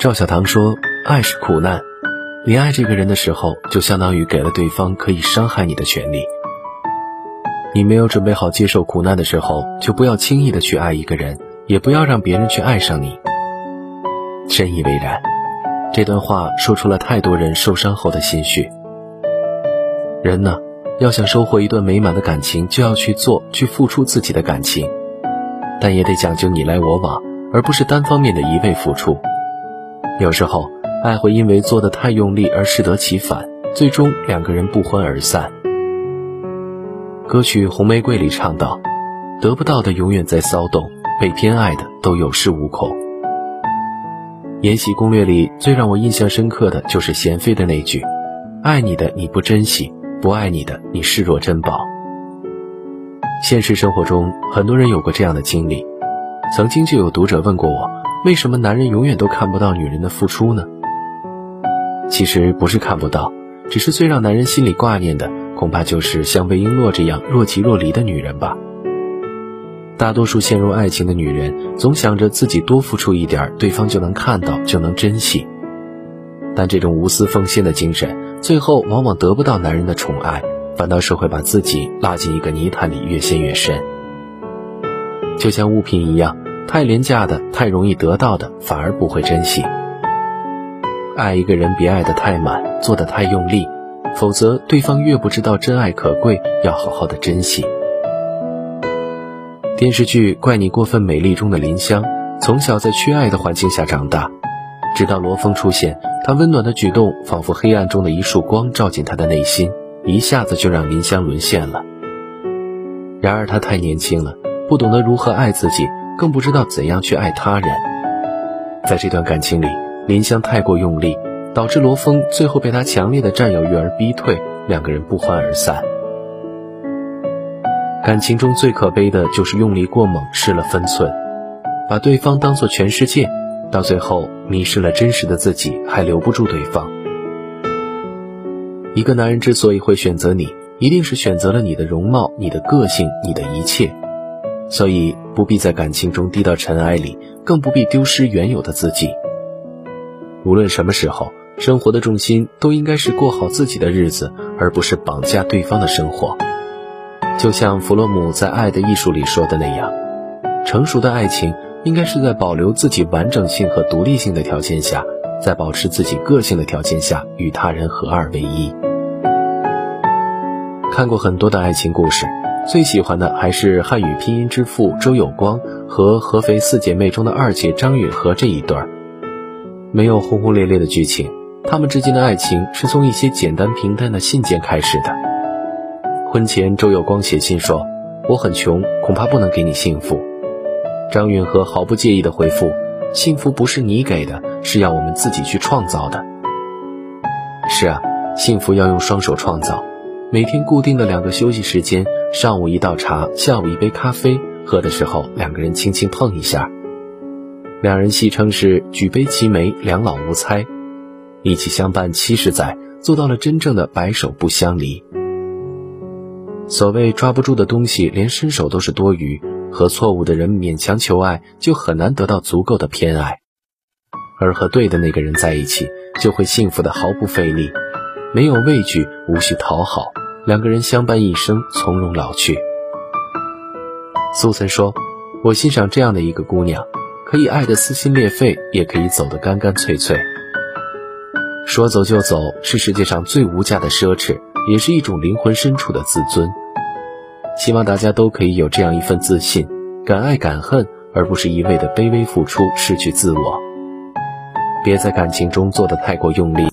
赵小棠说：“爱是苦难，你爱这个人的时候，就相当于给了对方可以伤害你的权利。你没有准备好接受苦难的时候，就不要轻易的去爱一个人，也不要让别人去爱上你。”深以为然。这段话说出了太多人受伤后的心绪。人呢，要想收获一段美满的感情，就要去做，去付出自己的感情，但也得讲究你来我往，而不是单方面的一味付出。有时候，爱会因为做的太用力而适得其反，最终两个人不欢而散。歌曲《红玫瑰》里唱道：“得不到的永远在骚动，被偏爱的都有恃无恐。”《延禧攻略》里最让我印象深刻的就是娴妃的那句：“爱你的你不珍惜，不爱你的你视若珍宝。”现实生活中，很多人有过这样的经历。曾经就有读者问过我：“为什么男人永远都看不到女人的付出呢？”其实不是看不到，只是最让男人心里挂念的，恐怕就是像魏璎珞这样若即若离的女人吧。大多数陷入爱情的女人，总想着自己多付出一点，对方就能看到，就能珍惜。但这种无私奉献的精神，最后往往得不到男人的宠爱，反倒是会把自己拉进一个泥潭里，越陷越深。就像物品一样，太廉价的、太容易得到的，反而不会珍惜。爱一个人，别爱得太满，做得太用力，否则对方越不知道真爱可贵，要好好的珍惜。电视剧《怪你过分美丽》中的林香，从小在缺爱的环境下长大，直到罗峰出现，他温暖的举动仿佛黑暗中的一束光，照进他的内心，一下子就让林香沦陷了。然而他太年轻了，不懂得如何爱自己，更不知道怎样去爱他人。在这段感情里，林香太过用力，导致罗峰最后被他强烈的占有欲而逼退，两个人不欢而散。感情中最可悲的就是用力过猛，失了分寸，把对方当做全世界，到最后迷失了真实的自己，还留不住对方。一个男人之所以会选择你，一定是选择了你的容貌、你的个性、你的一切，所以不必在感情中低到尘埃里，更不必丢失原有的自己。无论什么时候，生活的重心都应该是过好自己的日子，而不是绑架对方的生活。就像弗洛姆在《爱的艺术》里说的那样，成熟的爱情应该是在保留自己完整性和独立性的条件下，在保持自己个性的条件下，与他人合二为一。看过很多的爱情故事，最喜欢的还是汉语拼音之父周有光和合肥四姐妹中的二姐张允和这一对儿。没有轰轰烈烈的剧情，他们之间的爱情是从一些简单平淡的信件开始的。婚前，周有光写信说：“我很穷，恐怕不能给你幸福。”张允和毫不介意地回复：“幸福不是你给的，是要我们自己去创造的。”是啊，幸福要用双手创造。每天固定的两个休息时间，上午一道茶，下午一杯咖啡，喝的时候两个人轻轻碰一下，两人戏称是举杯齐眉，两老无猜，一起相伴七十载，做到了真正的白首不相离。所谓抓不住的东西，连伸手都是多余；和错误的人勉强求爱，就很难得到足够的偏爱；而和对的那个人在一起，就会幸福的毫不费力，没有畏惧，无需讨好，两个人相伴一生，从容老去。苏岑说：“我欣赏这样的一个姑娘，可以爱得撕心裂肺，也可以走得干干脆脆。说走就走，是世界上最无价的奢侈，也是一种灵魂深处的自尊。”希望大家都可以有这样一份自信，敢爱敢恨，而不是一味的卑微付出，失去自我。别在感情中做的太过用力。